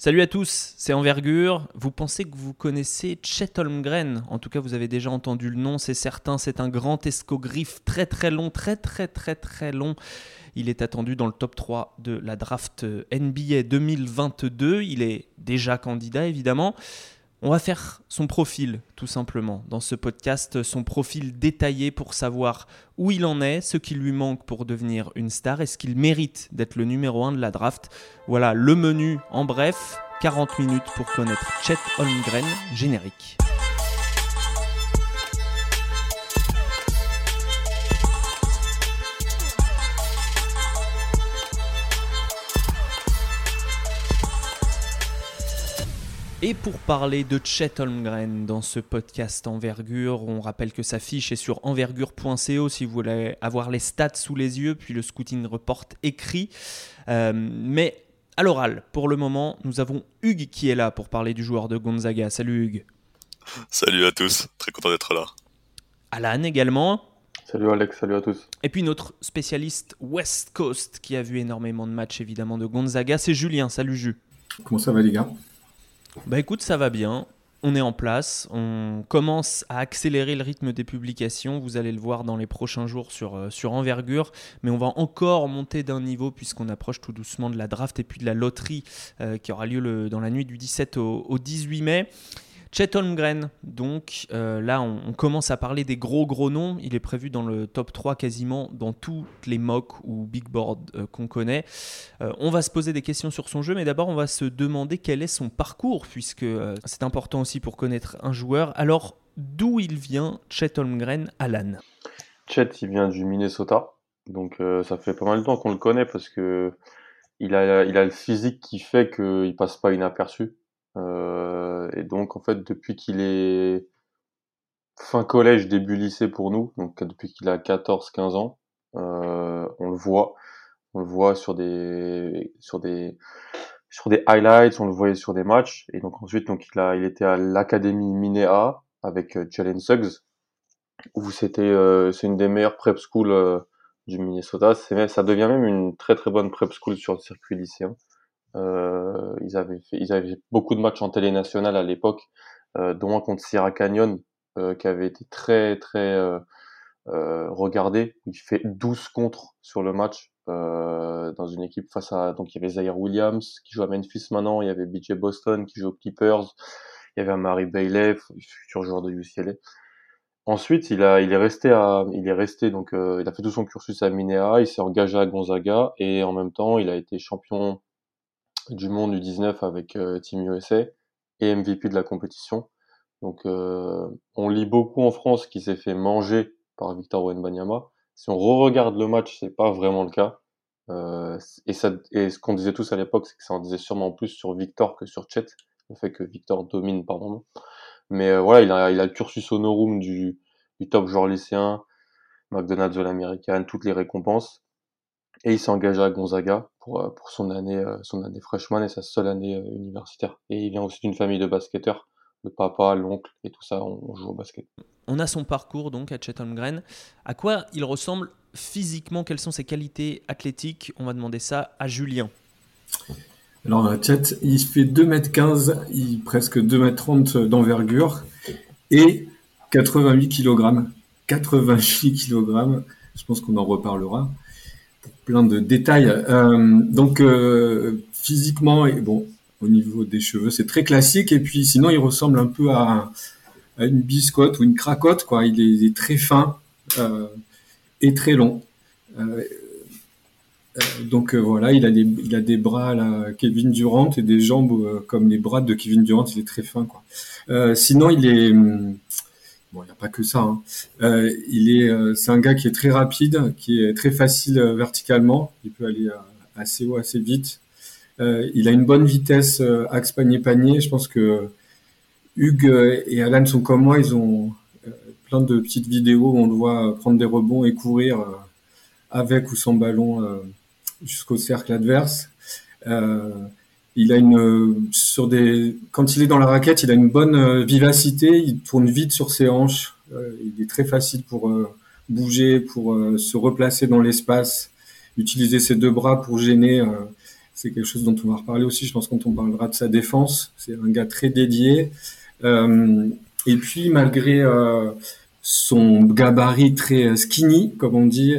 Salut à tous, c'est Envergure. Vous pensez que vous connaissez Chet Holmgren? En tout cas, vous avez déjà entendu le nom, c'est certain. C'est un grand escogriffe très très long, très très très très long. Il est attendu dans le top 3 de la draft NBA 2022. Il est déjà candidat évidemment. On va faire son profil, tout simplement, dans ce podcast, son profil détaillé pour savoir où il en est, ce qui lui manque pour devenir une star, est-ce qu'il mérite d'être le numéro 1 de la draft. Voilà le menu en bref, 40 minutes pour connaître Chet Holmgren, générique. Et pour parler de Chet Holmgren dans ce podcast Envergure, on rappelle que sa fiche est sur envergure.co si vous voulez avoir les stats sous les yeux, puis le scouting report écrit. Euh, mais à l'oral, pour le moment, nous avons Hugues qui est là pour parler du joueur de Gonzaga. Salut Hugues. Salut à tous, très content d'être là. Alan également. Salut Alex, salut à tous. Et puis notre spécialiste West Coast qui a vu énormément de matchs évidemment de Gonzaga, c'est Julien. Salut Jus. Comment ça va les gars? Bah écoute, ça va bien. On est en place, on commence à accélérer le rythme des publications, vous allez le voir dans les prochains jours sur, euh, Envergure, mais on va encore monter d'un niveau puisqu'on approche tout doucement de la draft et puis de la loterie euh, qui aura lieu dans la nuit du 17 au 18 mai. Chet Holmgren, donc euh, là on, commence à parler des gros gros noms. Il est prévu dans le top 3 quasiment dans toutes les mocks ou big boards euh, qu'on connaît. Euh, on va se poser des questions sur son jeu, mais d'abord on va se demander quel est son parcours, puisque c'est important aussi pour connaître un joueur. Alors d'où il vient, Chet Holmgren, Alan? Chet, il vient du Minnesota, donc ça fait pas mal de temps qu'on le connaît parce que il a, il a le physique qui fait qu'il passe pas inaperçu. Euh, et donc, en fait, depuis qu'il est fin collège, début lycée pour nous, donc depuis qu'il a 14-15 ans, euh, on le voit. On le voit sur des, sur des, sur des highlights, on le voyait sur des matchs. Et donc ensuite, donc il a, il était à l'académie Minea avec euh, Jalen Suggs, où c'était, c'est une des meilleures prep schools du Minnesota. Ça devient même une très très bonne prep school sur le circuit lycéen. Euh, ils avaient fait, ils avaient beaucoup de matchs en télé nationale à l'époque, euh, dont un contre Sierra Canyon euh, qui avait été très très regardé. Il fait 12 contre sur le match dans une équipe face à donc il y avait Zaire Williams qui joue à Memphis maintenant, il y avait BJ Boston qui joue aux Clippers, il y avait Mary Bailey, futur joueur de UCLA. Ensuite, il a, il est resté à, il est resté donc, il a fait tout son cursus à Minea, il s'est engagé à Gonzaga et en même temps, il a été champion du monde du 19 avec euh, Team USA et MVP de la compétition. Donc euh, on lit beaucoup en France qu'il s'est fait manger par Victor Wenbanyama. Si on re-regarde le match, c'est pas vraiment le cas. Euh, et, ce qu'on disait tous à l'époque, c'est que ça en disait sûrement plus sur Victor que sur Chet, le fait que Victor domine par moment. Mais voilà, il a, a le cursus honorum du, du top joueur lycéen, McDonald's de l'américaine, toutes les récompenses. Et il s'est engagé à Gonzaga pour, euh, pour son année, euh, son année freshman et sa seule année euh, universitaire. Et il vient aussi d'une famille de basketteurs. Le papa, l'oncle et tout ça, on, joue au basket. On a son parcours donc à Chet Holmgren. À quoi il ressemble physiquement? Quelles sont ses qualités athlétiques? On va demander ça à Julien. Alors Chet, il fait 2m15, il, presque 2m30 d'envergure et 88 kg. 88 kg, je pense qu'on en reparlera plein de détails. Euh, donc euh, physiquement, bon, au niveau des cheveux, c'est très classique. Et puis sinon, il ressemble un peu à, une biscotte ou une cracotte. Quoi. Il, est, très fin euh, et très long. donc voilà, il a des, il a des bras Kevin Durant et des jambes comme les bras de Kevin Durant. Il est très fin. Sinon, il est Bon, il n'y a pas que ça. Hein. Euh, il est, euh, c'est un gars qui est très rapide, qui est très facile euh, verticalement. Il peut aller assez haut, assez vite. il a une bonne vitesse axe panier panier. Je pense que Hugues et Alan sont comme moi. Ils ont plein de petites vidéos où on le voit prendre des rebonds et courir avec ou sans ballon jusqu'au cercle adverse. Il a une sur des quand il est dans la raquette, il a une bonne euh, vivacité. Il tourne vite sur ses hanches. Euh, il est très facile pour euh, bouger, pour se replacer dans l'espace, utiliser ses deux bras pour gêner. c'est quelque chose dont on va reparler aussi, je pense, quand on parlera de sa défense. C'est un gars très dédié. Et puis, malgré son gabarit très skinny, comme on dit,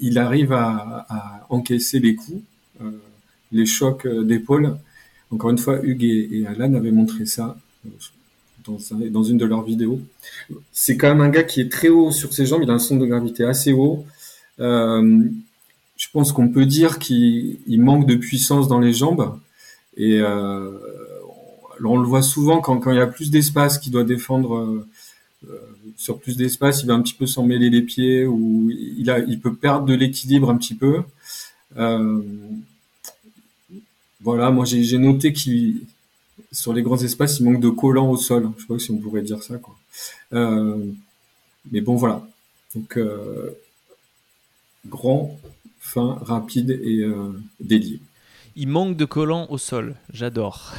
il arrive à, à, encaisser les coups, les chocs d'épaule. Encore une fois, Hugues et, Alan avaient montré ça dans, dans une de leurs vidéos. C'est quand même un gars qui est très haut sur ses jambes, il a un centre de gravité assez haut. Euh, je pense qu'on peut dire qu'il manque de puissance dans les jambes. Et euh, on le voit souvent quand, il y a plus d'espace, qu'il doit défendre euh, euh, sur plus d'espace, il va un petit peu s'en mêler les pieds ou il, peut perdre de l'équilibre un petit peu. Euh, voilà, moi j'ai noté qu'il sur les grands espaces, il manque de collants au sol. Je sais pas si on pourrait dire ça. Quoi. Euh, mais bon, voilà. Donc, euh, grand, fin, rapide et euh, dédié. Il manque de collants au sol. J'adore.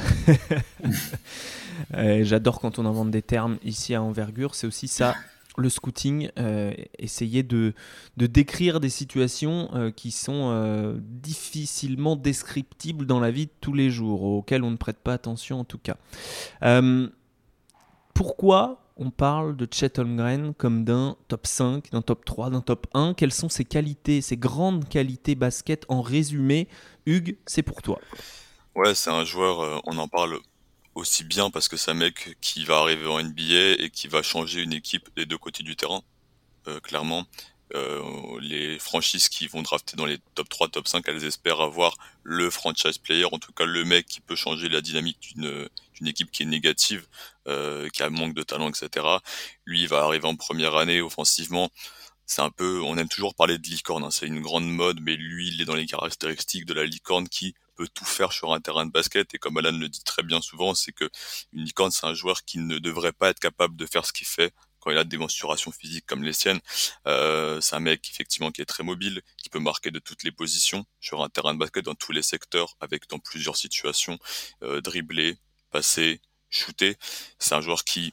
J'adore quand on invente des termes ici à envergure. C'est aussi ça le scouting, euh, essayer de, décrire des situations euh, qui sont euh, difficilement descriptibles dans la vie de tous les jours, auxquelles on ne prête pas attention en tout cas. pourquoi on parle de Chet Holmgren comme d'un top 5, d'un top 3, d'un top 1 Quelles sont ses qualités, ses grandes qualités basket? En résumé Hugues, c'est pour toi. Ouais, c'est un joueur, on en parle aussi bien parce que c'est un mec qui va arriver en NBA et qui va changer une équipe des deux côtés du terrain, euh, clairement. Euh, les franchises qui vont drafter dans les top 3, top 5, elles espèrent avoir le franchise player, en tout cas le mec qui peut changer la dynamique d'une équipe qui est négative, euh, qui a manque de talent, etc. Lui, il va arriver en première année offensivement. C'est un peu, on aime toujours parler de licorne, hein, c'est une grande mode, mais lui, il est dans les caractéristiques de la licorne qui peut tout faire sur un terrain de basket. Et comme Alan le dit très bien souvent, c'est que une licorne, c'est un joueur qui ne devrait pas être capable de faire ce qu'il fait quand il a des mensurations physiques comme les siennes. Euh, c'est un mec effectivement qui est très mobile, qui peut marquer de toutes les positions sur un terrain de basket dans tous les secteurs, avec dans plusieurs situations, euh, dribbler, passer, shooter. C'est un joueur qui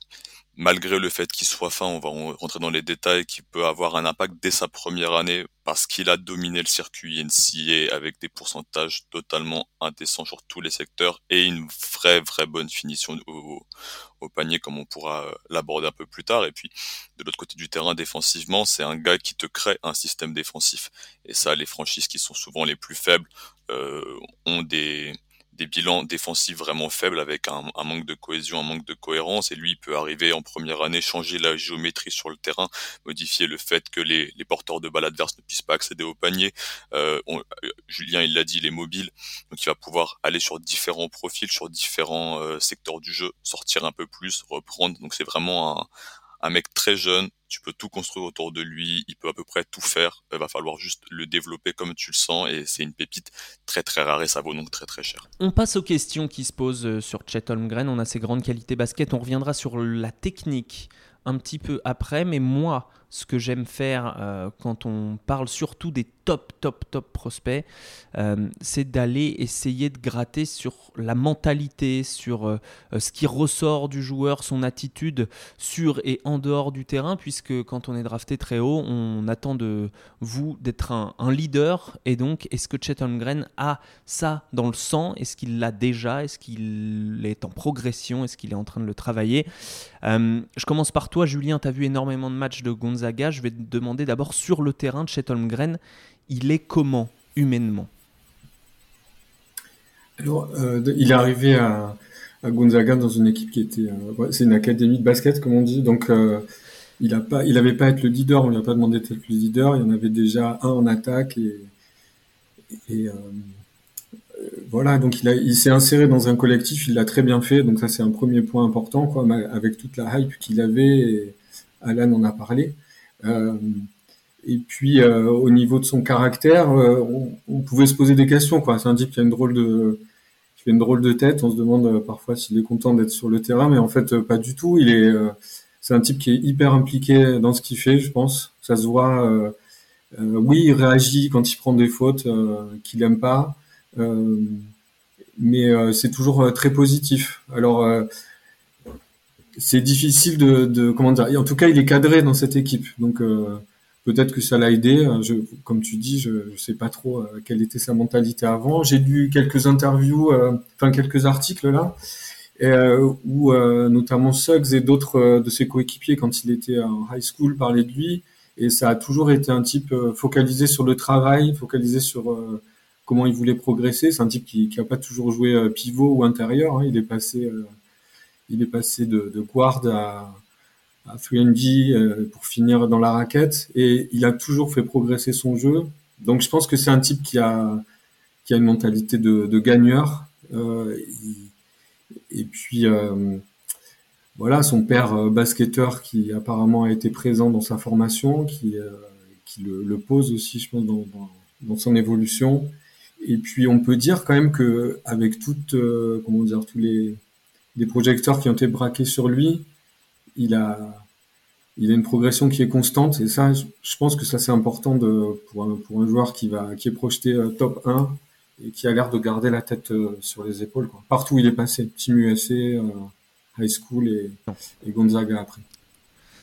malgré le fait qu'il soit fin, on va rentrer dans les détails, qui peut avoir un impact dès sa première année parce qu'il a dominé le circuit NCA avec des pourcentages totalement indécents sur tous les secteurs et une vraie vraie bonne finition au, panier comme on pourra euh, l'aborder un peu plus tard. Et puis de l'autre côté du terrain défensivement, c'est un gars qui te crée un système défensif. Et ça, les franchises qui sont souvent les plus faibles euh, ont des des bilans défensifs vraiment faibles avec un, manque de cohésion, un manque de cohérence. Et lui, il peut arriver en première année, changer la géométrie sur le terrain, modifier le fait que les, porteurs de balles adverses ne puissent pas accéder au panier. Euh, euh, Julien, il l'a dit, il est mobile, donc il va pouvoir aller sur différents profils, sur différents euh, secteurs du jeu, sortir un peu plus, reprendre. Donc c'est vraiment un, un mec très jeune, tu peux tout construire autour de lui, il peut à peu près tout faire, il va falloir juste le développer comme tu le sens et c'est une pépite très très rare et ça vaut donc très très cher. On passe aux questions qui se posent euh, sur Chet Holmgren, on a ses grandes qualités basket, on reviendra sur la technique un petit peu après, mais moi, ce que j'aime faire euh, quand on parle surtout des top, top, top prospects, euh, c'est d'aller essayer de gratter sur la mentalité, sur euh, ce qui ressort du joueur, son attitude sur et en dehors du terrain, puisque quand on est drafté très haut, on attend de vous d'être un, leader. Et donc, est-ce que Chet Holmgren a ça dans le sang? Est-ce qu'il l'a déjà? Est-ce qu'il est en progression? Est-ce qu'il est en train de le travailler? Je commence par toi, Julien. Tu as vu énormément de matchs de Gonzaga je vais te demander d'abord sur le terrain de Chet Holmgren, il est comment humainement? Alors, euh, il est arrivé à, Gonzaga dans une équipe qui était, euh, c'est une académie de basket comme on dit, donc euh, il a pas, il pas être le leader, on lui a pas demandé d'être le leader, il y en avait déjà un en attaque et, voilà, donc il, s'est inséré dans un collectif, il l'a très bien fait, donc ça c'est un premier point important, avec toute la hype qu'il avait, et Alan en a parlé. Euh, et puis euh, au niveau de son caractère, euh, on, pouvait se poser des questions. C'est un type qui a une drôle de, qui fait une drôle de tête. On se demande parfois s'il est content d'être sur le terrain, mais en fait pas du tout. Il est, c'est un type qui est hyper impliqué dans ce qu'il fait, je pense. Ça se voit. oui, il réagit quand il prend des fautes qu'il aime pas, mais c'est toujours très positif. Alors c'est difficile de, de, comment dire. En tout cas, il est cadré dans cette équipe, donc euh, peut-être que ça l'a aidé. Je, comme tu dis, je ne sais pas trop quelle était sa mentalité avant. J'ai lu quelques interviews, enfin quelques articles là, où notamment Suggs et d'autres de ses coéquipiers, quand il était en high school, parlaient de lui. Et ça a toujours été un type focalisé sur le travail, focalisé sur comment il voulait progresser. C'est un type qui n'a pas toujours joué euh, pivot ou intérieur. Hein. Il est passé, euh, il est passé de, guard à, à 3 euh, pour finir dans la raquette. Et il a toujours fait progresser son jeu. Donc je pense que c'est un type qui a, qui a une mentalité de, gagneur. et puis voilà, son père basketteur qui apparemment a été présent dans sa formation, qui, qui le, pose aussi, je pense, dans, dans son évolution. Et puis on peut dire quand même que avec toutes, euh, comment dire, tous les, les, projecteurs qui ont été braqués sur lui, il a, il a une progression qui est constante. Et ça, je pense que ça c'est important pour, un, pour un joueur qui va, qui est projeté euh, top 1 et qui a l'air de garder la tête euh, sur les épaules. Quoi. Partout où il est passé, Team USA, High School et Gonzaga après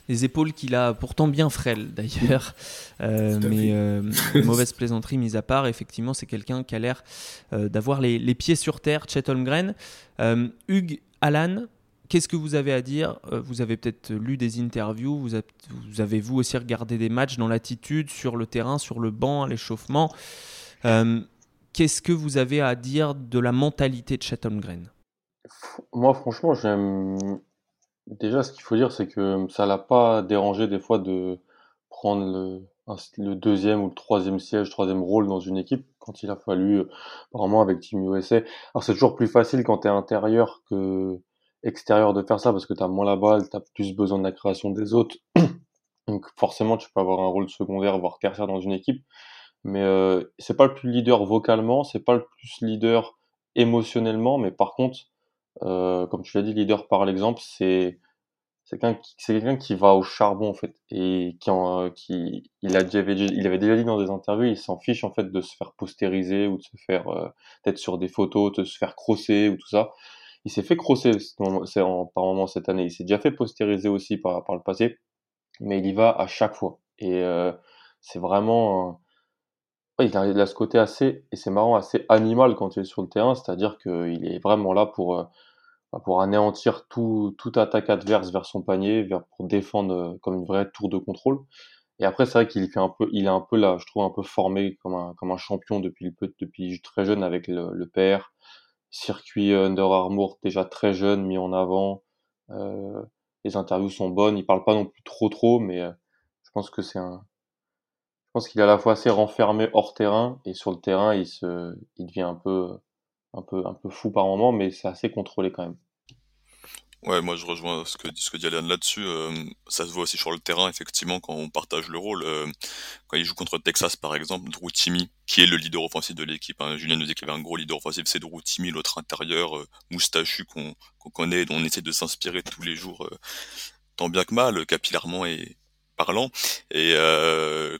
des épaules qu'il a pourtant bien frêles d'ailleurs. Euh, mais euh, mauvaise plaisanterie mise à part, effectivement, c'est quelqu'un qui a l'air euh, d'avoir les, pieds sur terre, Chet Holmgren. Hugues Alan, qu'est-ce que vous avez à dire? Vous avez peut-être lu des interviews, vous, avez vous aussi regardé des matchs dans l'attitude, sur le terrain, sur le banc, à l'échauffement. Qu'est-ce que vous avez à dire de la mentalité de Chet Holmgren? Moi, franchement, j'aime Déjà, ce qu'il faut dire, c'est que ça l'a pas dérangé des fois de prendre le, deuxième ou le troisième siège, troisième rôle dans une équipe quand il a fallu, euh, apparemment avec Team USA. Alors c'est toujours plus facile quand tu es intérieur que extérieur de faire ça parce que tu as moins la balle, tu as plus besoin de la création des autres. Donc forcément, tu peux avoir un rôle secondaire, voire tertiaire dans une équipe. Mais euh, c'est pas le plus leader vocalement, c'est pas le plus leader émotionnellement, mais par contre, euh, comme tu l'as dit, leader par l'exemple, c'est quelqu'un qui, va au charbon en fait et en, qui il a déjà il avait déjà dit dans des interviews il s'en fiche en fait de se faire postériser ou de se faire euh, être sur des photos de se faire crosser ou tout ça. Il s'est fait crosser en, par moment cette année. Il s'est déjà fait postériser aussi par, le passé mais il y va à chaque fois. Et euh, c'est vraiment il, a, ce côté assez et c'est marrant assez animal quand il est sur le terrain c'est à dire qu'il est vraiment là pour euh, pour anéantir tout, toute attaque adverse vers son panier, vers, pour défendre euh, comme une vraie tour de contrôle. Et après, c'est vrai qu'il fait un peu, il est un peu là, je trouve un peu formé comme un, comme un champion depuis le depuis très jeune avec le, le père. Circuit Under Armour déjà très jeune, mis en avant. Euh, les interviews sont bonnes. Il parle pas non plus trop trop, mais euh, je pense que c'est un, je pense qu'il est à la fois assez renfermé hors terrain et sur le terrain, il se, il devient un peu un peu, un peu fou par moment, mais c'est assez contrôlé quand même. Ouais, moi je rejoins ce que, ce que dit Alain là-dessus. Euh, ça se voit aussi sur le terrain, effectivement, quand on partage le rôle. Euh, quand il joue contre Texas, par exemple, Drew Timmy, qui est le leader offensif de l'équipe. Hein. Julien nous dit qu'il y avait un gros leader offensif, c'est Drew Timmy, l'autre intérieur, euh, moustachu qu'on connaît, dont on essaie de s'inspirer tous les jours, tant bien que mal, capillairement et parlant. Et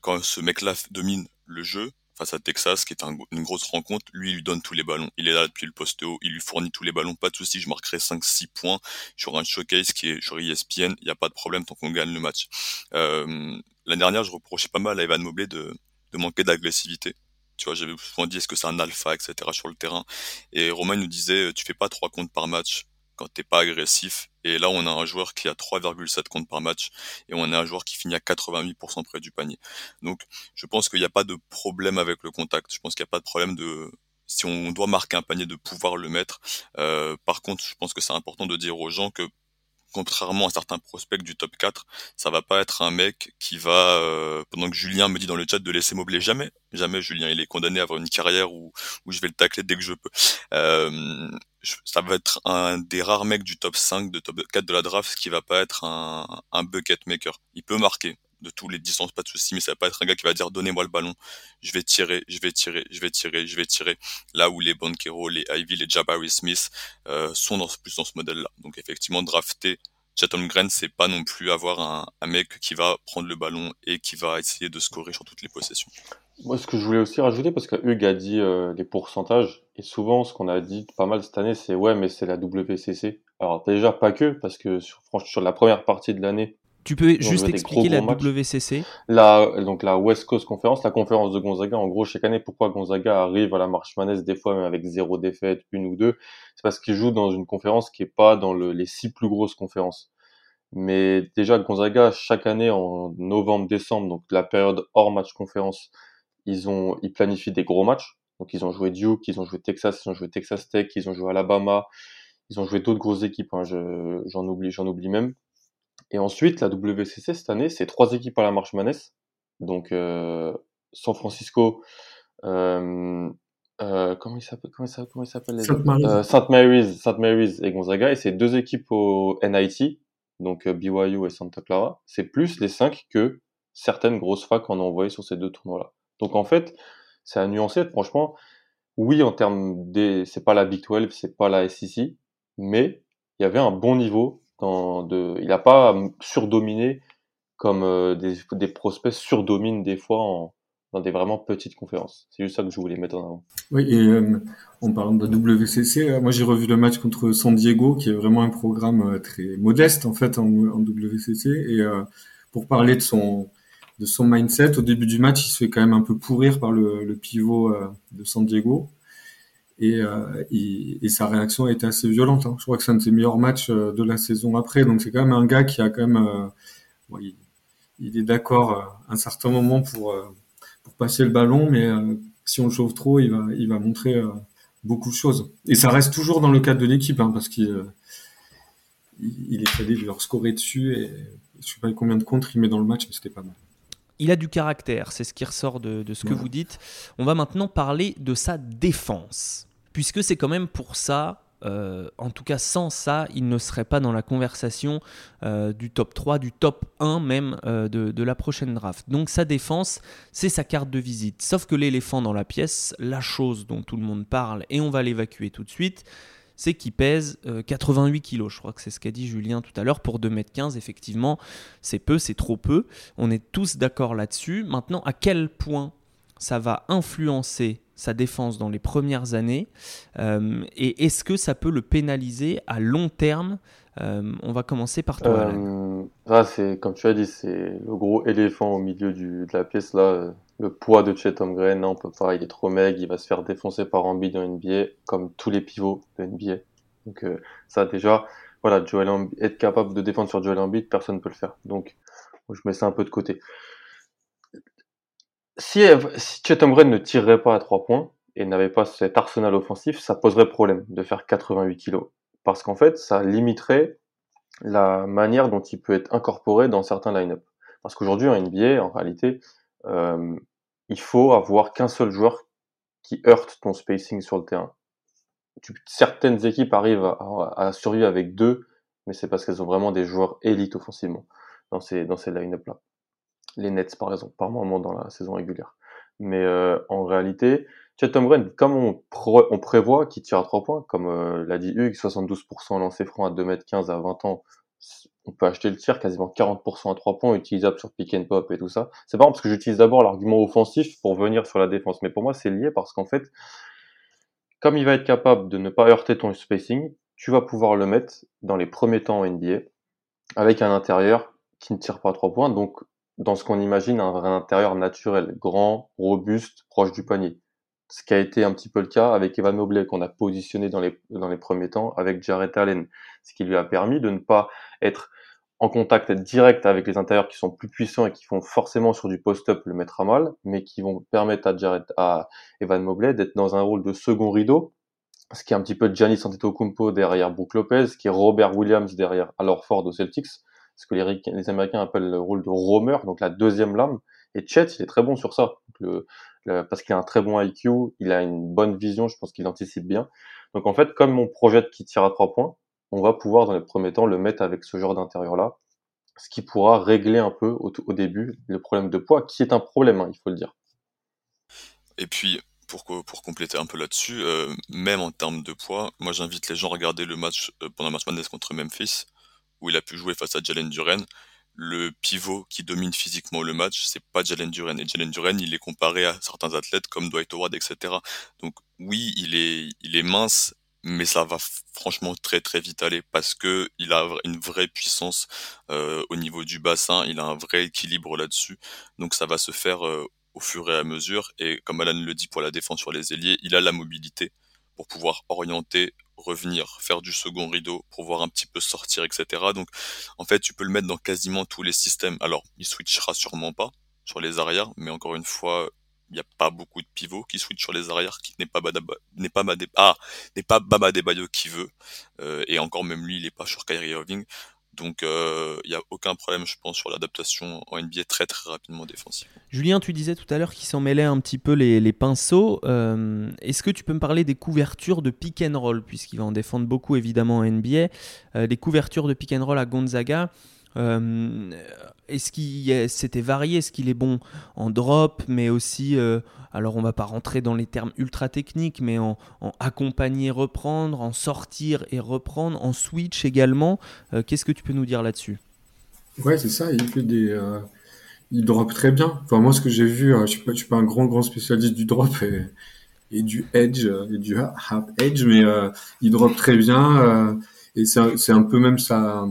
quand ce mec-là domine le jeu, face à Texas, qui est une grosse rencontre, lui, il lui donne tous les ballons. Il est là depuis le poste haut, il lui fournit tous les ballons, pas de souci, je marquerai 5-6 points sur un showcase qui est sur ESPN, il n'y a pas de problème tant qu'on gagne le match. Euh, dernière, je reprochais pas mal à Evan Mobley de, de manquer d'agressivité. Tu vois, j'avais souvent dit est-ce que c'est un alpha, etc. sur le terrain? Et Romain nous disait tu fais pas trois comptes par match quand t'es pas agressif. Et là, on a un joueur qui a 3,7 comptes par match et on a un joueur qui finit à 88% près du panier. Donc, je pense qu'il n'y a pas de problème avec le contact. Je pense qu'il n'y a pas de problème de si on doit marquer un panier de pouvoir le mettre. Euh, par contre, je pense que c'est important de dire aux gens que contrairement à certains prospects du top 4, ça va pas être un mec qui va, euh, pendant que Julien me dit dans le chat de laisser Mobley, jamais, jamais Julien, il est condamné à avoir une carrière où, où je vais le tacler dès que je peux. Euh, ça va être un des rares mecs du top 5, de top 4 de la draft qui va pas être un, bucket maker. Il peut marquer, de tous les distances, pas de souci, mais ça va pas être un gars qui va dire donnez-moi le ballon, je vais tirer, je vais tirer, je vais tirer, je vais tirer. Là où les Banquero, les Ivy, les Jabari Smith euh, sont dans, plus dans ce modèle-là. Donc effectivement, drafter Chatham Green, c'est pas non plus avoir un, un, mec qui va prendre le ballon et qui va essayer de scorer sur toutes les possessions. Moi, ce que je voulais aussi rajouter, parce que Hugues a dit euh, les pourcentages, et souvent, ce qu'on a dit pas mal cette année, c'est ouais, mais c'est la WCC. Alors déjà, pas que, parce que sur, franchement, sur la première partie de l'année, Tu peux juste expliquer la WCC la, Donc la West Coast Conference, la conférence de Gonzaga. En gros, chaque année, pourquoi Gonzaga arrive à la marche manesse des fois même avec zéro défaite, une ou deux C'est parce qu'il joue dans une conférence qui est pas dans le, les six plus grosses conférences. Mais déjà, Gonzaga, chaque année en novembre-décembre, donc la période hors match conférence, ils ont, ils planifient des gros matchs. Donc ils ont joué Duke, ils ont joué Texas, ils ont joué Texas Tech, ils ont joué Alabama, ils ont joué d'autres grosses équipes. Hein, j'en oublie, j'en oublie même. Et ensuite, la WCC cette année, c'est trois équipes à la marche manesse. Donc euh, San Francisco, euh, euh, comment il s'appelle comment ça, comment s'appelle les Saint Mary's. Saint Mary's, Saint Mary's et Gonzaga. Et c'est deux équipes au NIT, donc BYU et Santa Clara. C'est plus les cinq que certaines grosses facs en ont envoyé sur ces deux tournois-là. Donc en fait, c'est à nuancer. Franchement, oui, en termes des, c'est pas la Big 12, c'est pas la SEC, mais il y avait un bon niveau dans de, il n'a pas surdominé comme euh, des, des, prospects surdominent des fois en, dans des vraiment petites conférences. C'est juste ça que je voulais mettre en avant. Oui, et euh, en parlant de WCC, euh, moi j'ai revu le match contre San Diego, qui est vraiment un programme très modeste en fait en, en WCC. Et pour parler de son de son mindset, au début du match, il se fait quand même un peu pourrir par le, le pivot de San Diego et, euh, et, sa réaction a été assez violente. Hein. Je crois que c'est un de ses meilleurs matchs euh, de la saison après. Donc c'est quand même un gars qui a quand même, euh, il, est d'accord à un certain moment pour pour passer le ballon, mais si on le chauffe trop, il va il va montrer beaucoup de choses. Et ça reste toujours dans le cadre de l'équipe, hein, parce qu'il il est allé leur scorer dessus et je sais pas combien de contre il met dans le match, mais c'était pas mal. Il a du caractère, c'est ce qui ressort de, de ce que vous dites. On va maintenant parler de sa défense puisque c'est quand même pour ça, euh, en tout cas sans ça, il ne serait pas dans la conversation euh, du top 3, du top 1 même euh, de, la prochaine draft. Donc sa défense, c'est sa carte de visite. Sauf que l'éléphant dans la pièce, la chose dont tout le monde parle, et on va l'évacuer tout de suite, c'est qu'il pèse 88 kg. Je crois que c'est ce qu'a dit Julien tout à l'heure. Pour 2m15, effectivement, c'est peu, c'est trop peu. On est tous d'accord là-dessus. Maintenant, à quel point ça va influencer sa défense dans les premières années euh, Et est-ce que ça peut le pénaliser à long terme? Euh, On va commencer par toi. Euh, c'est comme tu as dit, c'est le gros éléphant au milieu de la pièce là. Le poids de Chet Holmgren, non, on peut pas, il est trop maigre, il va se faire défoncer par Embiid dans NBA, comme tous les pivots de NBA. Donc ça déjà, voilà, Joel être capable de défendre sur Joel Embiid, personne ne peut le faire. Donc je mets ça un peu de côté si, si Chet ne tirerait pas à trois points et n'avait pas cet arsenal offensif, ça poserait problème de faire 88 kilos. Parce qu'en fait, ça limiterait la manière dont il peut être incorporé dans certains line-up. Parce qu'aujourd'hui, en NBA, en réalité, euh, il faut avoir qu'un seul joueur qui heurte ton spacing sur le terrain. certaines équipes arrivent à, à, survivre avec deux, mais c'est parce qu'elles ont vraiment des joueurs élites offensivement dans ces, dans ces line-up-là les Nets par exemple, par moment dans la saison régulière. Mais euh, en réalité, Chet Holmgren, comme on, prévoit qu'il tire à 3 points, comme euh, l'a dit Hugues, 72% lancé franc à 2m15 à 20 ans, on peut acheter le tir quasiment 40% à 3 points utilisable sur pick and pop et tout ça. C'est pas parce que j'utilise d'abord l'argument offensif pour venir sur la défense, mais pour moi c'est lié parce qu'en fait, comme il va être capable de ne pas heurter ton spacing, tu vas pouvoir le mettre dans les premiers temps en NBA avec un intérieur qui ne tire pas à 3 points, donc dans ce qu'on imagine un vrai intérieur naturel, grand, robuste, proche du panier. Ce qui a été un petit peu le cas avec Evan Mobley qu'on a positionné dans les, dans les premiers temps avec Jarrett Allen, ce qui lui a permis de ne pas être en contact direct avec les intérieurs qui sont plus puissants et qui font forcément sur du post-up le mettre à mal, mais qui vont permettre à Jarrett, à Evan Mobley d'être dans un rôle de second rideau, ce qui est un petit peu Giannis Antetokounmpo derrière Brook Lopez, qui est Robert Williams derrière Alor Ford aux Celtics, ce que les, Américains appellent le rôle de roamer, donc la deuxième lame. Et Chet, il est très bon sur ça, parce qu'il a un très bon IQ, il a une bonne vision, je pense qu'il anticipe bien. Donc en fait, comme on projette qu'il tire à trois points, on va pouvoir dans les premiers temps le mettre avec ce genre d'intérieur-là, ce qui pourra régler un peu au, début le problème de poids, qui est un problème, hein, il faut le dire. Et puis, pour, pour compléter un peu là-dessus, euh, même en termes de poids, moi j'invite les gens à regarder le match euh, pendant le match Madness contre Memphis où il a pu jouer face à Jalen Duren, le pivot qui domine physiquement le match, c'est pas Jalen Duren. Et Jalen Duren, il est comparé à certains athlètes comme Dwight Howard, etc. Donc oui, il est, il est mince mais ça va franchement très très vite aller parce que il a une vraie puissance euh, au niveau du bassin, il a un vrai équilibre là-dessus, donc ça va se faire euh, au fur et à mesure. Et comme Alan le dit pour la défense sur les ailiers, il a la mobilité pour pouvoir orienter, revenir, faire du second rideau, pour pouvoir un petit peu sortir, etc. Donc en fait, tu peux le mettre dans quasiment tous les systèmes. Alors, il switchera sûrement pas sur les arrières, mais encore une fois, il n'y a pas beaucoup de pivots qui switchent sur les arrières, qui n'est pas n'est pas ah, n'est pas Baba qui veut, euh, et encore même lui, il est pas sur Kyrie Irving. Donc euh, il n'y a aucun problème, je pense, sur l'adaptation en NBA très très rapidement défensive. Julien, tu disais tout à l'heure qu'il s'en mêlait un petit peu les, pinceaux. Euh, est-ce que tu peux me parler des couvertures de pick and roll, puisqu'il va en défendre beaucoup évidemment en NBA, des couvertures de pick and roll à Gonzaga est-ce qu'il c'était varié Est-ce qu'il est bon en drop, mais aussi, euh, alors on va pas rentrer dans les termes ultra techniques, mais en, accompagner, reprendre, en sortir et reprendre, en switch également. Euh, qu'est-ce que tu peux nous dire là-dessus? Ouais, c'est ça. Il fait des, euh, il drop très bien. Enfin moi, ce que j'ai vu, je suis pas, suis pas un grand grand spécialiste du drop et, du edge et du half edge, mais il drop très bien et c'est un peu même ça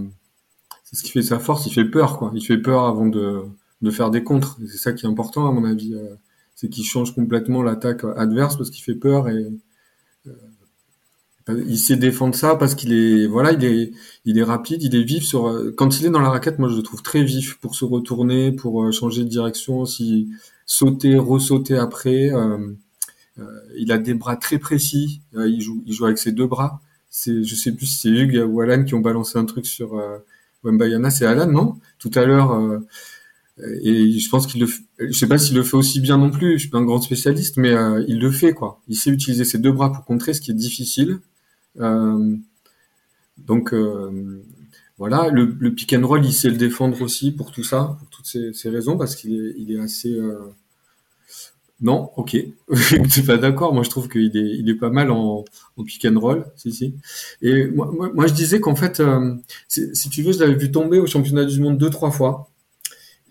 c'est ce qui fait sa force. Il fait peur, quoi. Il fait peur avant de, de faire des contres. C'est ça qui est important, à mon avis. Euh, c'est qu'il change complètement l'attaque adverse parce qu'il fait peur et euh, il sait défendre ça parce qu'il est, voilà, il est, il est rapide, il est vif sur. Euh, quand il est dans la raquette, moi je le trouve très vif pour se retourner, pour changer de direction, si sauter, ressauter après. il a des bras très précis. il joue, il joue avec ses deux bras. C'est, je sais plus si c'est Hugues ou Alan qui ont balancé un truc sur Wembayana, c'est Alan, non? Tout à l'heure. Euh, et je pense qu'il le, je sais pas s'il le fait aussi bien non plus. Je suis pas un grand spécialiste, mais euh, il le fait quoi. Il sait utiliser ses deux bras pour contrer, ce qui est difficile. Euh, donc voilà, le, pick and roll, il sait le défendre aussi pour tout ça, pour toutes ces, raisons, parce qu'il est, il est assez non, ok. suis pas d'accord. Moi, je trouve qu'il est, il est pas mal en, en pick and roll. Si, si. Et moi, moi, je disais qu'en fait, euh, si, tu veux, je l'avais vu tomber au championnat du monde deux, trois fois.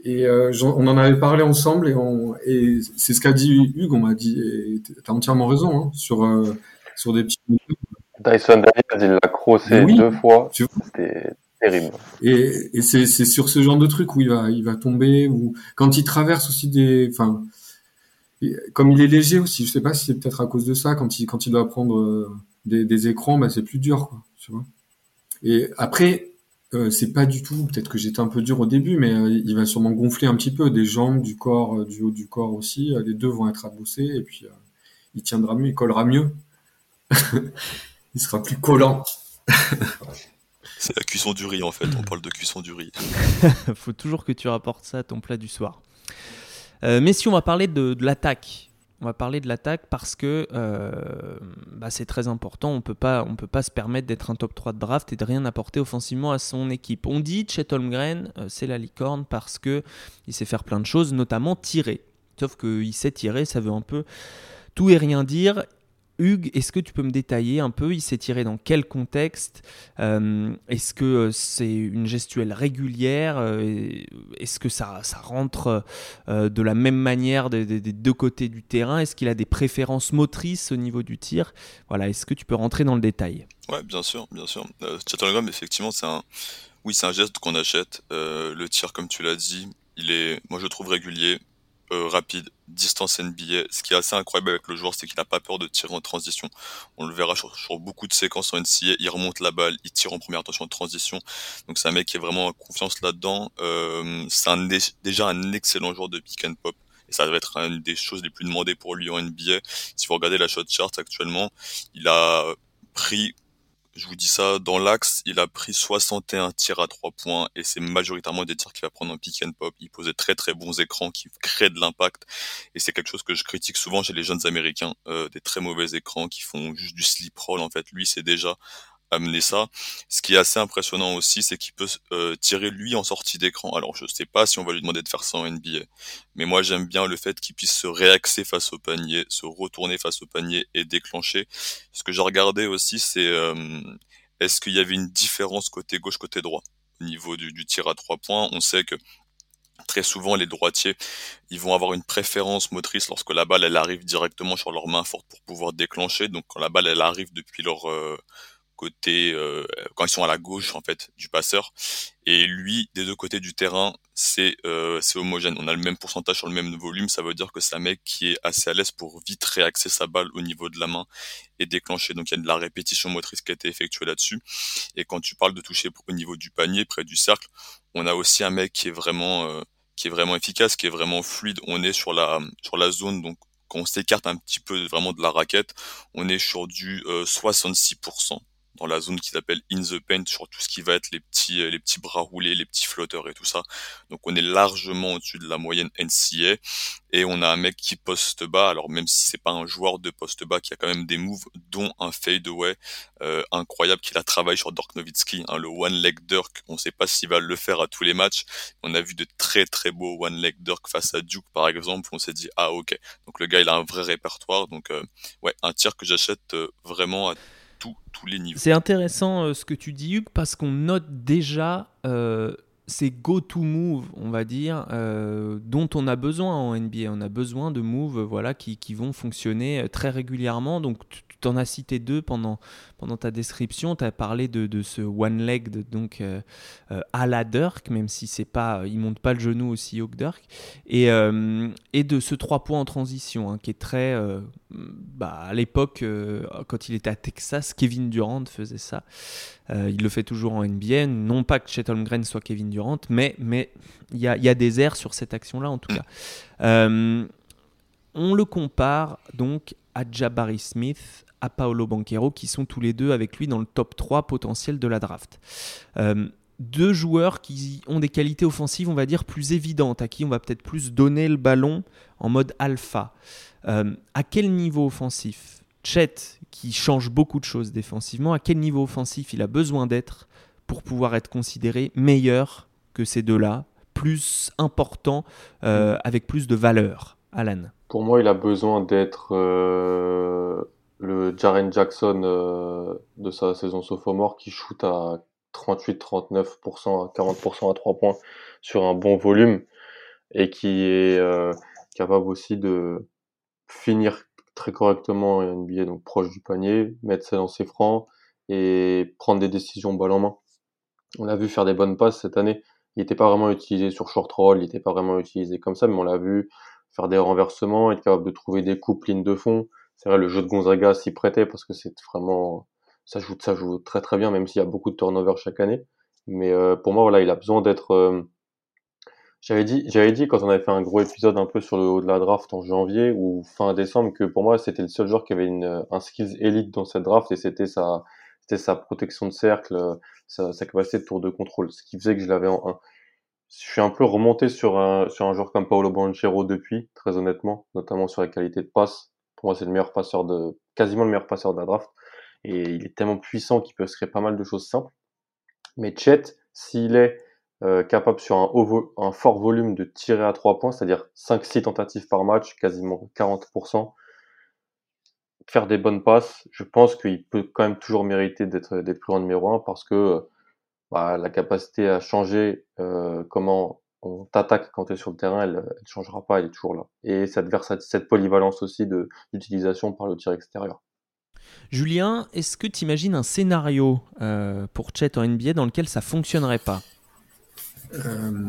Et euh, on en avait parlé ensemble et, on, et c'est ce qu'a dit Hugues. On m'a dit, t'as entièrement raison hein, sur euh, sur des petits. Dyson Daniels, il l'a crossé deux fois. C'était terrible. Et, et c'est sur ce genre de truc où il va il va tomber ou quand il traverse aussi des, enfin comme il est léger aussi, je sais pas si c'est peut-être à cause de ça, quand il, quand il doit prendre euh, des, des écrans, bah, c'est plus dur, quoi, tu vois. Et après, euh, c'est pas du tout, peut-être que j'étais un peu dur au début, mais euh, il va sûrement gonfler un petit peu, des jambes, du corps, du haut du corps aussi, les deux vont être bosser et puis il tiendra mieux, il collera mieux. il sera plus collant. c'est la cuisson du riz en fait, on parle de cuisson du riz. Faut toujours que tu rapportes ça à ton plat du soir. Euh, mais si on va parler de, l'attaque, on va parler de l'attaque parce que euh, bah, c'est très important. On on peut pas se permettre d'être un top 3 de draft et de rien apporter offensivement à son équipe. On dit Chet Holmgren, euh, c'est la licorne parce que il sait faire plein de choses, notamment tirer. Sauf qu'il sait tirer, ça veut un peu tout et rien dire. Hugues, est-ce que tu peux me détailler un peu Il s'est tiré dans quel contexte euh, Est-ce que euh, c'est une gestuelle régulière euh, Est-ce que ça, rentre de la même manière des, deux côtés du terrain Est-ce qu'il a des préférences motrices au niveau du tir? Voilà, est-ce que tu peux rentrer dans le détail? Ouais, bien sûr, bien sûr. Euh, effectivement, c'est un, oui, c'est un geste qu'on achète. le tir, comme tu l'as dit, il est, moi je trouve régulier. Euh, rapide, distance NBA. Ce qui est assez incroyable avec le joueur, c'est qu'il n'a pas peur de tirer en transition. On le verra sur, beaucoup de séquences en NCA. Il remonte la balle, il tire en première attention en transition. Donc c'est un mec qui a vraiment confiance là-dedans. Euh, c'est déjà un excellent joueur de pick and pop. Et ça va être une des choses les plus demandées pour lui en NBA. Si vous regardez la shot chart actuellement, il a pris je vous dis ça, dans l'axe, il a pris 61 tirs à 3 points et c'est majoritairement des tirs qu'il va prendre en pick and pop. Il posait très très bons écrans qui créent de l'impact et c'est quelque chose que je critique souvent chez les jeunes américains, euh, des très mauvais écrans qui font juste du slip roll en fait. Lui, c'est déjà amener ça. Ce qui est assez impressionnant aussi, c'est qu'il peut euh, tirer lui en sortie d'écran. Alors je sais pas si on va lui demander de faire ça en NBA, mais moi j'aime bien le fait qu'il puisse se réaxer face au panier, se retourner face au panier et déclencher. Ce que j'ai regardé aussi, c'est euh, est-ce qu'il y avait une différence côté gauche côté droit au niveau du, tir à trois points? On sait que très souvent les droitiers, ils vont avoir une préférence motrice lorsque la balle elle arrive directement sur leur main forte pour pouvoir déclencher. Donc quand la balle elle arrive depuis leur euh, côté euh, quand ils sont à la gauche en fait du passeur. Et lui des deux côtés du terrain c'est euh, c'est homogène. On a le même pourcentage sur le même volume. Ça veut dire que c'est un mec qui est assez à l'aise pour vite réaxer sa balle au niveau de la main et déclencher. Donc il y a de la répétition motrice qui a été effectuée là-dessus. Et quand tu parles de toucher au niveau du panier près du cercle on a aussi un mec qui est vraiment euh, qui est vraiment efficace qui est vraiment fluide. On est sur la sur la zone donc quand on s'écarte un petit peu vraiment de la raquette, on est sur du 66% dans la zone qu'ils appellent in the paint sur tout ce qui va être les petits euh, les petits bras roulés, les petits flotteurs et tout ça. Donc on est largement au-dessus de la moyenne NCA et on a un mec qui poste bas. Alors même si c'est pas un joueur de poste bas, qui a quand même des moves, dont un fadeaway euh, incroyable qu'il a travaillé sur Dirk Nowitzki, hein, le one leg Dirk. On sait pas s'il va le faire à tous les matchs. On a vu de très très beaux one leg Dirk face à Duke par exemple. On s'est dit ah ok. Donc le gars il a un vrai répertoire. Donc euh, ouais un tir que j'achète euh, vraiment à C'est intéressant euh, ce que tu dis, Hugues, parce qu'on note déjà euh, ces go-to moves, on va dire, euh, dont on a besoin en NBA. On a besoin de moves voilà, qui, qui vont fonctionner très régulièrement. Donc, tu en as cité deux pendant, pendant ta description. Tu as parlé de, de ce one leg donc euh, euh, à la Dirk, même si c'est pas, il monte pas le genou aussi haut que Dirk, et, euh, et de ce trois points en transition hein, qui est très, bah, à l'époque quand il était à Texas, Kevin Durant faisait ça. il le fait toujours en NBA. Non pas que Chet Holmgren soit Kevin Durant, mais il y a, des airs sur cette action-là en tout cas. on le compare donc à Jabari Smith à Paolo Banquero, qui sont tous les deux avec lui dans le top 3 potentiel de la draft. Euh, deux joueurs qui ont des qualités offensives, on va dire, plus évidentes, à qui on va peut-être plus donner le ballon en mode alpha. Euh, à quel niveau offensif? Chet, qui change beaucoup de choses défensivement, à quel niveau offensif il a besoin d'être pour pouvoir être considéré meilleur que ces deux-là, plus important, euh, avec plus de valeur Alan Pour moi, il a besoin d'être le Jaren Jackson euh, de sa saison sophomore qui shoot à 38-39%, à 40% à 3 points sur un bon volume et qui est euh, capable aussi de finir très correctement en NBA, donc proche du panier, mettre ses lancers francs et prendre des décisions balle en main. On l'a vu faire des bonnes passes cette année. Il n'était pas vraiment utilisé sur short roll, il n'était pas vraiment utilisé comme ça, mais on l'a vu faire des renversements, être capable de trouver des coupes lignes de fond, c'est vrai, le jeu de Gonzaga s'y prêtait parce que c'est vraiment, ça joue, ça joue très très bien, même s'il y a beaucoup de turnover chaque année. Mais euh, pour moi, voilà, il a besoin d'être. Euh, j'avais dit, quand on avait fait un gros épisode un peu sur le haut de la draft en janvier ou fin décembre que pour moi c'était le seul joueur qui avait un skills élite dans cette draft et c'était sa, c'était sa protection de cercle, sa, sa, capacité de tour de contrôle, ce qui faisait que je l'avais en 1. Je suis un peu remonté sur un, sur un joueur comme Paolo Banchero depuis, très honnêtement, notamment sur la qualité de passe. Pour moi, c'est le meilleur passeur de, quasiment le meilleur passeur de la draft. Et il est tellement puissant qu'il peut se créer pas mal de choses simples. Mais Chet, s'il est euh, capable sur un, un, fort volume de tirer à 3 points, c'est-à-dire 5-6 tentatives par match, quasiment 40%, faire des bonnes passes, je pense qu'il peut quand même toujours mériter d'être d'être plus en numéro 1 parce que bah, la capacité à changer euh, comment on t'attaque quand tu es sur le terrain, elle ne changera pas, elle est toujours là. Et cette, cette polyvalence aussi d'utilisation par le tir extérieur. Julien, est-ce que tu imagines un scénario euh, pour Chet en NBA dans lequel ça fonctionnerait pas? Euh,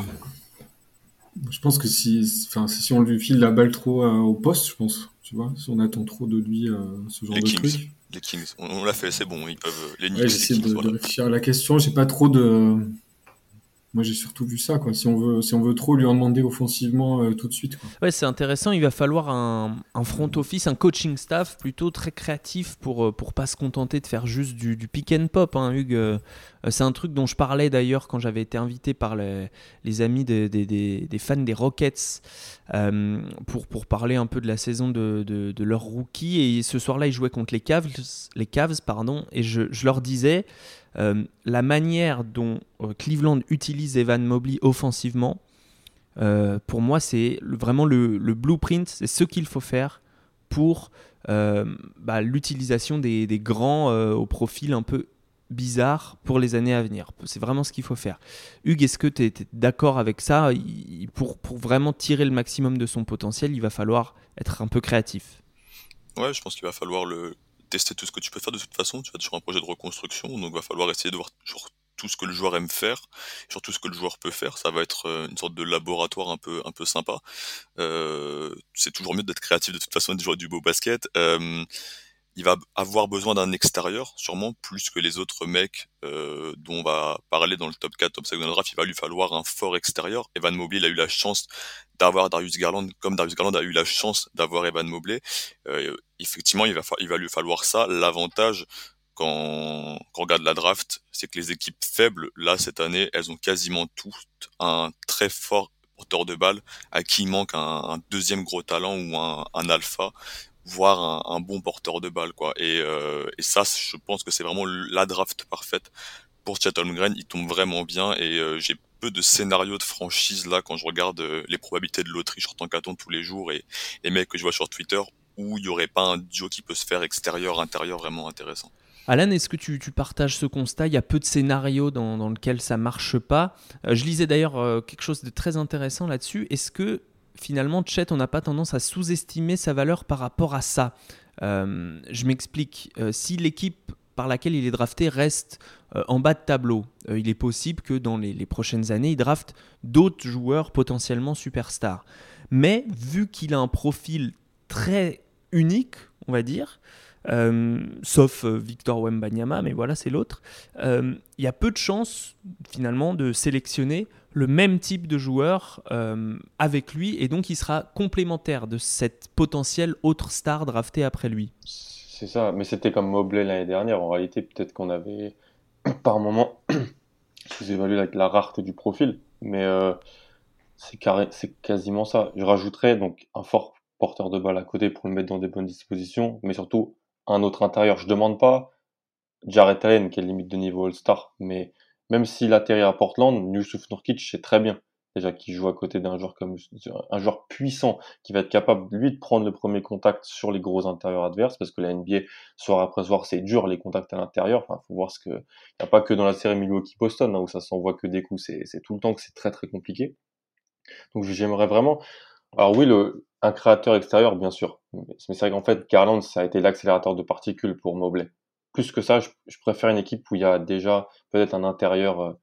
Je pense que si, si on lui file la balle trop euh, au poste, je pense, tu vois, si on attend trop de lui ce genre les de Kings, Les Kings, on, l'a fait, c'est bon, ils peuvent. Les Knicks, j'essaie de, de, réfléchir à la question, j'ai pas trop de moi, j'ai surtout vu ça. Si on veut, si on veut trop lui en demander offensivement euh, tout de suite. Ouais, c'est intéressant. Il va falloir un, front office, un coaching staff plutôt très créatif pour euh, pour pas se contenter de faire juste du, pick and pop. Hein, Hugues, euh, c'est un truc dont je parlais d'ailleurs quand j'avais été invité par les, amis des, fans des Rockets pour pour parler un peu de la saison de, leur rookie. Et ce soir-là, ils jouaient contre les Cavs, les Cavs, pardon. Et je leur disais. Euh, la manière dont euh, Cleveland utilise Evan Mobley offensivement, euh, pour moi, c'est vraiment le, blueprint, c'est ce qu'il faut faire pour bah, l'utilisation des, grands au profil un peu bizarre pour les années à venir. C'est vraiment ce qu'il faut faire. Hugues, est-ce que tu es, d'accord avec ça? Pour, pour vraiment tirer le maximum de son potentiel, il va falloir être un peu créatif. Ouais, je pense qu'il va falloir le tester tout ce que tu peux faire de toute façon. Tu as toujours un projet de reconstruction, donc va falloir essayer de voir toujours tout ce que le joueur aime faire, surtout ce que le joueur peut faire. Ça va être euh, une sorte de laboratoire un peu, un peu sympa. Euh, c'est toujours mieux d'être créatif de toute façon et de jouer du beau basket. Euh, il va avoir besoin d'un extérieur, sûrement plus que les autres mecs euh, dont on va parler dans le top 4, top 5 de la draft. Il va lui falloir un fort extérieur. Evan Mobley, il a eu la chance d'avoir Darius Garland, comme Darius Garland a eu la chance d'avoir Evan Mobley. Euh, effectivement, il va, il va lui falloir ça. L'avantage, quand, quand on regarde la draft, c'est que les équipes faibles, là, cette année, elles ont quasiment toutes un très fort porteur de balle à qui il manque un, deuxième gros talent ou un, un alpha voir un, bon porteur de balle quoi et, euh, et ça je pense que c'est vraiment la draft parfaite pour Chatham Green il tombe vraiment bien et euh, j'ai peu de scénarios de franchise là quand je regarde euh, les probabilités de loterie en carton tous les jours et les mecs que je vois sur Twitter où il y aurait pas un duo qui peut se faire extérieur intérieur vraiment intéressant Alan, est-ce que tu, tu, partages ce constat? Il y a peu de scénarios dans, dans lesquels ça marche pas. je lisais d'ailleurs quelque chose de très intéressant là-dessus. Est-ce que finalement, Chet, on n'a pas tendance à sous-estimer sa valeur par rapport à ça. Euh, je m'explique. Euh, si l'équipe par laquelle il est drafté reste euh, en bas de tableau, il est possible que dans les, prochaines années, il drafte d'autres joueurs potentiellement superstars. Mais vu qu'il a un profil très unique, on va dire, sauf Victor Wembanyama, mais voilà, c'est l'autre, il y a peu de chances finalement de sélectionner le même type de joueur euh, avec lui et donc il sera complémentaire de cette potentielle autre star draftée après lui. C'est ça, mais c'était comme Mobley l'année dernière. En réalité, peut-être qu'on avait par moment sous-évalué la, rareté du profil, mais euh, c'est quasiment ça. Je rajouterais donc un fort porteur de balle à côté pour le mettre dans des bonnes dispositions, mais surtout un autre intérieur. Je demande pas Jared Allen qui est limite de niveau All-Star, mais même s'il atterrit à Portland, Yusuf Nurkic c'est très bien. Déjà qu'il joue à côté d'un joueur comme un joueur puissant qui va être capable lui de prendre le premier contact sur les gros intérieurs adverses parce que la NBA soir après soir c'est dur les contacts à l'intérieur. Enfin, faut voir ce que il n'y a pas que dans la série Milwaukee Boston hein, où ça s'envoie que des coups. C'est tout le temps que c'est très très compliqué. Donc j'aimerais vraiment. Alors oui, le, un créateur extérieur bien sûr, mais c'est vrai qu'en fait Garland ça a été l'accélérateur de particules pour Mobley plus que ça, je, préfère une équipe où il y a déjà peut-être un intérieur euh,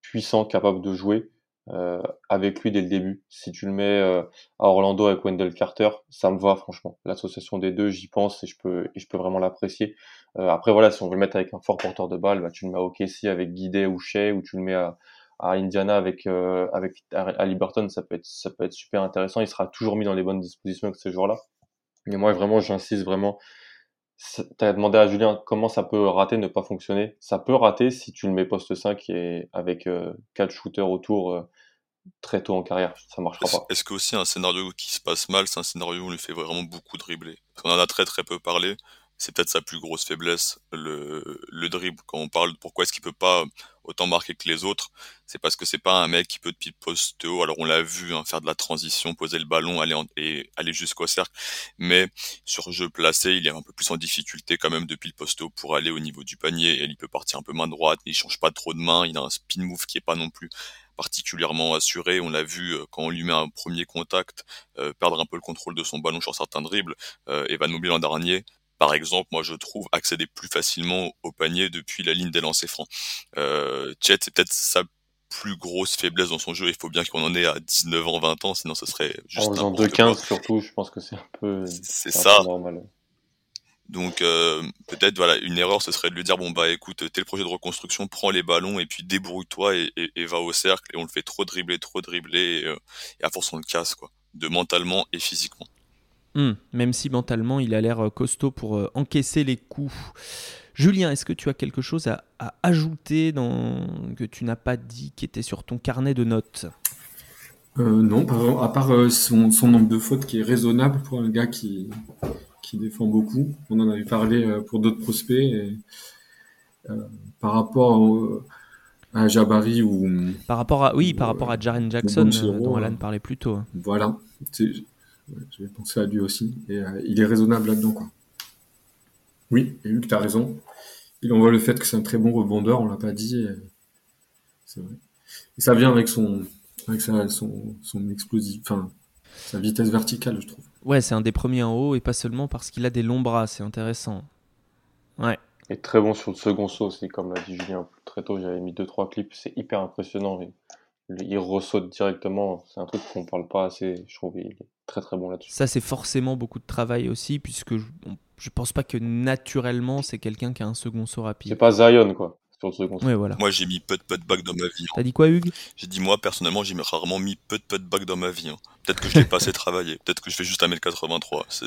puissant, capable de jouer euh, avec lui dès le début. Si tu le mets euh, à Orlando avec Wendell Carter, ça me va franchement. L'association des deux, j'y pense et je peux, et vraiment l'apprécier. après voilà, si on veut le mettre avec un fort porteur de balle, bah, tu le mets à OKC avec Guidé ou Shea, ou tu le mets à, Indiana avec avec Ali Burton, ça peut être ça peut être super intéressant. Il sera toujours mis dans les bonnes dispositions avec ces joueurs-là. Mais moi vraiment, j'insiste vraiment T'as demandé à Julien comment ça peut rater, ne pas fonctionner. Ça peut rater si tu le mets poste 5 et avec euh, 4 shooters autour euh, très tôt en carrière. Ça marchera pas. Est-ce que aussi un scénario qui se passe mal, c'est un scénario où on lui fait vraiment beaucoup dribbler? On en a très très peu parlé c'est peut-être sa plus grosse faiblesse, le, le dribble. Quand on parle de pourquoi est-ce qu'il peut pas autant marquer que les autres, c'est parce que c'est pas un mec qui peut depuis poste haut. Alors on l'a vu hein, faire de la transition, poser le ballon, aller et aller jusqu'au cercle, mais sur jeu placé, il est un peu plus en difficulté quand même depuis le poste haut pour aller au niveau du panier. Et il peut partir un peu main droite, il change pas trop de main. Il a un spin move qui est pas non plus particulièrement assuré. On l'a vu euh, quand on lui met un premier contact, euh, perdre un peu le contrôle de son ballon sur certains dribbles. Euh, Evan Mobley l'an dernier, par exemple, moi je trouve accéder plus facilement au panier depuis la ligne des lancers francs. Euh, Chet, c'est peut-être sa plus grosse faiblesse dans son jeu. Il faut bien qu'on en ait à 19 ans, 20 ans, sinon ce serait juste. En faisant 2-15 surtout, je pense que c'est un peu. C'est ça. normal. Donc euh, peut-être voilà une erreur ce serait de lui dire bon bah écoute t'es le projet de reconstruction prends les ballons et puis débrouille-toi et, et, va au cercle et on le fait trop dribbler trop dribbler et, euh, et à force on le casse quoi de mentalement et physiquement. Hmm, même si mentalement il a l'air euh, costaud pour euh, encaisser les coups. Julien, est-ce que tu as quelque chose à, ajouter dans... que tu n'as pas dit qui était sur ton carnet de notes? Euh, Non, à part son, nombre de fautes qui est raisonnable pour un gars qui, qui défend beaucoup. On en avait parlé pour d'autres prospects. par rapport à Jabari ou. Par rapport à, oui, par rapport à Jaren Jackson, dont Alan parlait plus tôt. Voilà je vais penser à lui aussi. Et euh, il est raisonnable là-dedans, quoi. Oui, et Luc, tu as raison. Il envoie le fait que c'est un très bon rebondeur, on l'a pas dit. C'est vrai. Et ça vient avec son, avec sa, son, son explosif, enfin, sa vitesse verticale, je trouve. Ouais, c'est un des premiers en haut et pas seulement parce qu'il a des longs bras, c'est intéressant. Ouais. Et très bon sur le second saut aussi, comme l'a dit Julien très tôt, j'avais mis 2-3 clips, c'est hyper impressionnant. Il, il ressaute directement, c'est un truc qu'on parle pas assez, je trouve, il est très très bon là-dessus. Ça, c'est forcément beaucoup de travail aussi, puisque je, je pense pas que naturellement c'est quelqu'un qui a un second saut rapide. C'est pas Zion, quoi. Sur le second saut. Ouais, voilà. Moi, j'ai mis peu de putt back dans ma vie. T'as dit quoi, Hugues? J'ai dit, moi, personnellement, j'ai rarement mis peu de putt back dans ma vie. hein. Peut-être que je l'ai pas assez travaillé. Peut-être que je fais juste 1m83. C'est...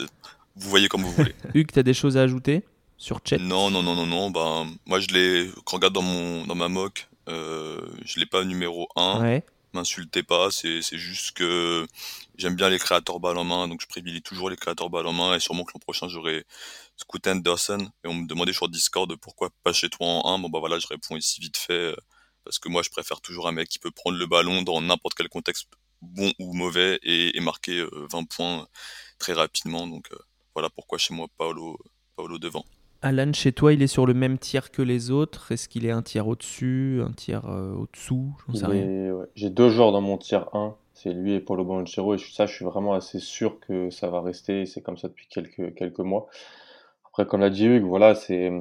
Vous voyez comme vous voulez. Hugues, t'as des choses à ajouter sur Chet Non, non, non, non, non. Ben, moi, je l'ai. Quand on regarde dans, mon, dans ma mock, euh, je l'ai pas numéro 1. Ouais. M'insultez pas, c'est, juste que j'aime bien les créateurs balle en main, donc je privilégie toujours les créateurs balle en main. Et sûrement que l'an prochain, j'aurai Scoot Anderson. Et on me demandait sur Discord pourquoi pas chez toi en 1. Bon, bah voilà, je réponds ici vite fait. euh, Parce que moi, je préfère toujours un mec qui peut prendre le ballon dans n'importe quel contexte, bon ou mauvais, et, et marquer euh, 20 points très rapidement. Donc euh, voilà pourquoi chez moi, Paolo, Paolo devant. Alan, chez toi, il est sur le même tiers que les autres? Est-ce qu'il est un tiers au-dessus, un tiers euh, au-dessous? J'en sais Il rien. est- ouais. J'ai deux joueurs dans mon tier 1, c'est lui et Paulo Banchero, et je- ça, je suis vraiment assez sûr que ça va rester, c'est comme ça depuis quelques, quelques mois. Après, comme l'a dit Hugues, voilà, c'est,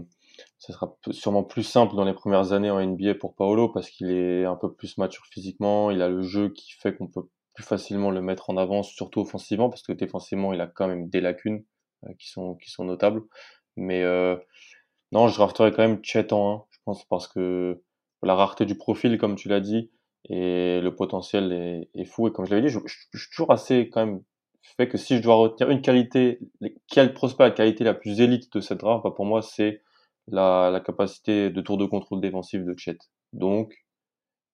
ça sera sûrement plus simple dans les premières années en NBA pour Paolo parce qu'il est un peu plus mature physiquement, il a le jeu qui fait qu'on peut plus facilement le mettre en avant, surtout offensivement, parce que défensivement, il a quand même des lacunes euh, qui sont, qui sont notables. Mais euh, non, je drafterais quand même Chet en 1, je pense, parce que la rareté du profil, comme tu l'as dit, et le potentiel est, fou. Et comme je l'avais dit, je, suis toujours assez quand même fait que si je dois retenir une qualité, quel prospect la qualité la plus élite de cette draft, bah pour moi, c'est la, la capacité de tour de contrôle défensif de Chet. Donc,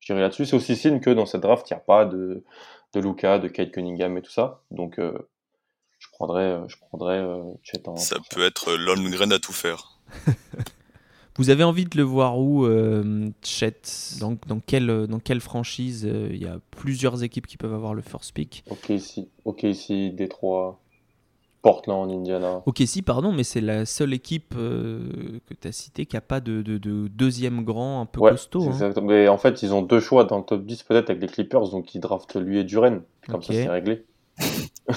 je dirais là-dessus. C'est aussi signe que dans cette draft, il n'y a pas de, de Luca, de Kate Cunningham et tout ça. Donc, euh, prendrais, euh, je prendrais euh, Chet en Ça peut être euh, Lundgren à tout faire. Vous avez envie de le voir où, euh, Chet? Dans, dans, quelle, dans quelle franchise euh, Il y a plusieurs équipes qui peuvent avoir le first pick? Ok, ici, ok, ici, Détroit, Portland, Indiana. Ok, si, pardon, mais c'est la seule équipe euh, que tu as citée qui n'a pas de, de- de deuxième grand un peu Ouais, costaud. hein. Mais en fait, ils ont deux choix dans le top 10 peut-être avec les Clippers, donc ils draftent lui et Duren. Comme Ok. ça, c'est réglé.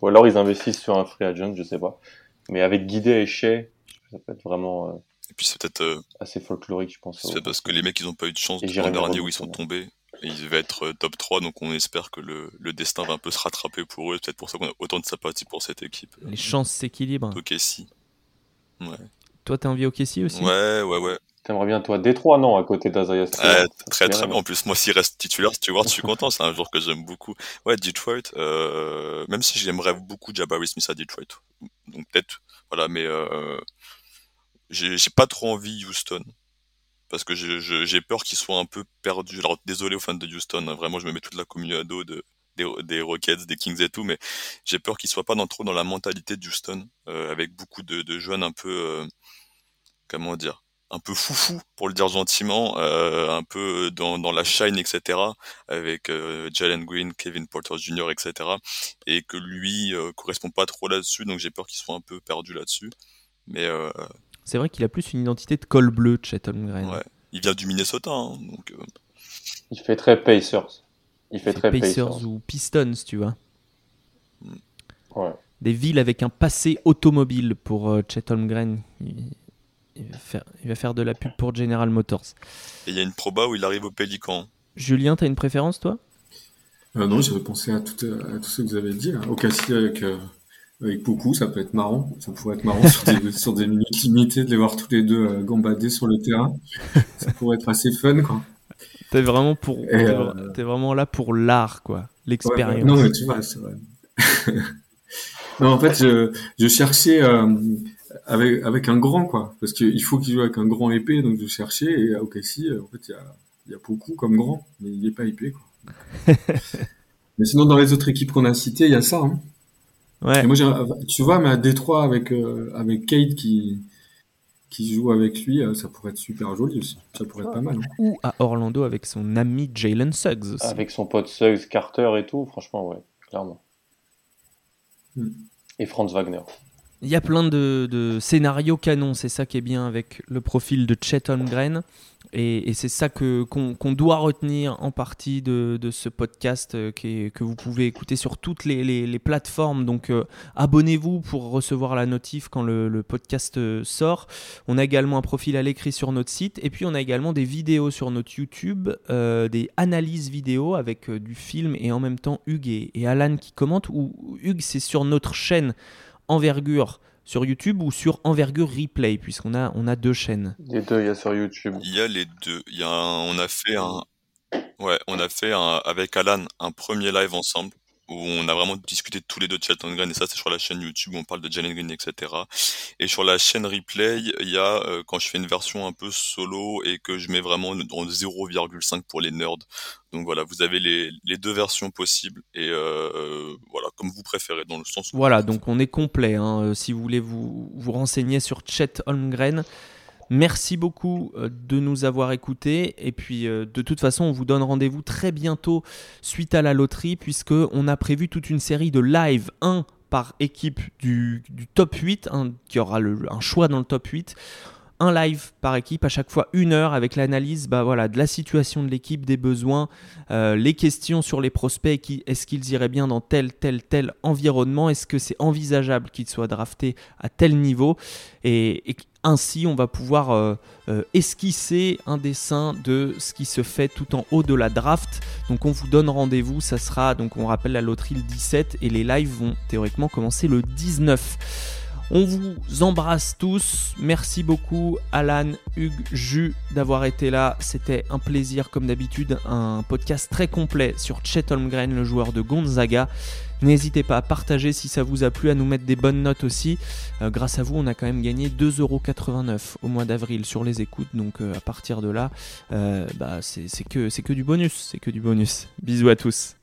Ou alors ils investissent sur un free agent, je sais pas. Mais avec Guidé et Shea, ça peut être vraiment euh, Et puis c'est peut-être euh, assez folklorique, je pense. c'est parce que les mecs ils ont pas eu de chance Et l'an dernier où ils sont tombés. Et ils devaient être euh, top 3, donc on espère que le, le destin va un peu se rattraper pour eux. C'est Peut-être pour ça qu'on a autant de sympathie pour cette équipe. Les chances s'équilibrent. Ok, si. Ouais, Toi, t'as envie au Kessie aussi? Ouais, ouais. ouais. T'aimerais bien, toi, Détroit, non, à côté d'Azaya ça très très bien. En plus, moi, s'il reste titulaire, Stewart, je suis content. C'est un joueur que j'aime beaucoup. Ouais, Detroit, euh, même si j'aimerais beaucoup Jabari Smith à Detroit. Donc peut-être, voilà, mais euh, j'ai pas trop envie Houston. Parce que j'ai peur qu'ils soient un peu perdus. Alors désolé aux fans de Houston, hein, vraiment, je me mets toute la commune à dos de, des, des Rockets, des Kings et tout, mais j'ai peur qu'ils soient pas dans, trop dans la mentalité de Houston, euh, avec beaucoup de, de jeunes un peu, euh, comment dire, un peu foufou pour le dire gentiment, euh, un peu dans, dans la shine, etc. Avec euh, Jalen Green, Kevin Porter Jr., etc. Et que lui euh, correspond pas trop là-dessus, donc j'ai peur qu'il soit un peu perdu là-dessus. Mais euh, C'est vrai qu'il a plus une identité de col bleu, Chet Holmgren. ouais, il vient du Minnesota, hein, donc euh, Il fait très Pacers. Il fait très Pacers, Pacers. ou Pistons, tu vois. Ouais. Des villes avec un passé automobile pour euh, Chet Holmgren. Il, il va faire, il va faire de la pub pour General Motors. et il y a une proba où il arrive au Pélican. Julien, t'as une préférence, toi? Euh, non, j'avais pensé à tout, à tout ce que vous avez dit. Là. Au Cassis avec, euh, avec beaucoup, ça peut être marrant. Ça pourrait être marrant sur des, sur des minutes limitées de les voir tous les deux euh, gambader sur le terrain. Ça pourrait être assez fun, quoi. T'es vraiment, pour, euh, t'es vraiment là pour l'art, quoi. Ouais, L'expérience. ouais. Non, mais tu vois, c'est vrai. non, en fait, je, je cherchais euh, avec, avec un grand, quoi. Parce qu'il faut qu'il joue avec un grand épée, donc je cherchais. Et au Cassis, en fait, il y a, il y a beaucoup comme grand, mais il n'est pas épais, quoi. mais sinon, dans les autres équipes qu'on a citées, il y a ça. Hein. Ouais. Et moi, tu vois, mais à Détroit, avec, euh, avec Kate qui, qui joue avec lui, euh, ça pourrait être super joli aussi. Ça pourrait être pas mal. hein. Ou à Orlando avec son ami Jalen Suggs aussi. Avec son pote Suggs, Carter et tout, franchement, ouais, clairement. Hmm. Et Franz Wagner. Il y a plein de, scénarios canons, c'est ça qui est bien avec le profil de Chet Holmgren. Et, c'est ça qu'on, doit retenir en partie de, ce podcast euh, que vous pouvez écouter sur toutes les, plateformes. Donc euh, abonnez-vous pour recevoir la notif quand le, podcast euh, sort. On a également un profil à l'écrit sur notre site. Et puis on a également des vidéos sur notre YouTube, des analyses vidéo avec du film et en même temps Hugues et, et Alan qui commentent. Ou Hugues, c'est sur notre chaîne Envergure sur YouTube ou sur Envergure Replay, puisqu'on a, on a deux chaînes Les deux, il y a sur YouTube. Il y a les deux. Il y a on a fait un, ouais, on a fait un, avec Alan un premier live ensemble où on a vraiment discuté tous les deux de Shelton Green et ça c'est sur la chaîne YouTube où on parle de Jalen Green etc et sur la chaîne replay il y a euh, quand je fais une version un peu solo et que je mets vraiment en 0,5 pour les nerds. Donc voilà vous avez les, les deux versions possibles et euh, voilà comme vous préférez dans le sens où voilà donc on est complet hein, euh, si vous voulez vous vous renseigner sur Chet Holmgren Merci beaucoup euh, de nous avoir écoutés. Et puis, euh, de toute façon, on vous donne rendez-vous très bientôt suite à la loterie, puisque on a prévu toute une série de live, un par équipe du, top 8, qui aura un choix dans le top 8 un live par équipe, à chaque fois une heure avec l'analyse bah de la situation de l'équipe, des besoins, euh, les questions sur les prospects, est-ce qu'ils iraient bien dans tel, tel, tel environnement, est-ce que c'est envisageable qu'ils soient draftés à tel niveau, et, ainsi on va pouvoir euh, euh, esquisser un dessin de ce qui se fait tout en haut de la draft. Donc on vous donne rendez-vous, ça sera, donc on rappelle la loterie le 17, et les lives vont théoriquement commencer le 19. On vous embrasse tous. Merci beaucoup Alan, Hugues, Jus d'avoir été là. C'était un plaisir comme d'habitude. Un podcast très complet sur Chet Holmgren, le joueur de Gonzaga. N'hésitez pas à partager si ça vous a plu, à nous mettre des bonnes notes aussi. Euh, grâce à vous, on a quand même gagné 2,89€ au mois d'avril sur les écoutes. Donc euh, à partir de là, euh, bah, c'est que, que du bonus. C'est que du bonus. Bisous à tous.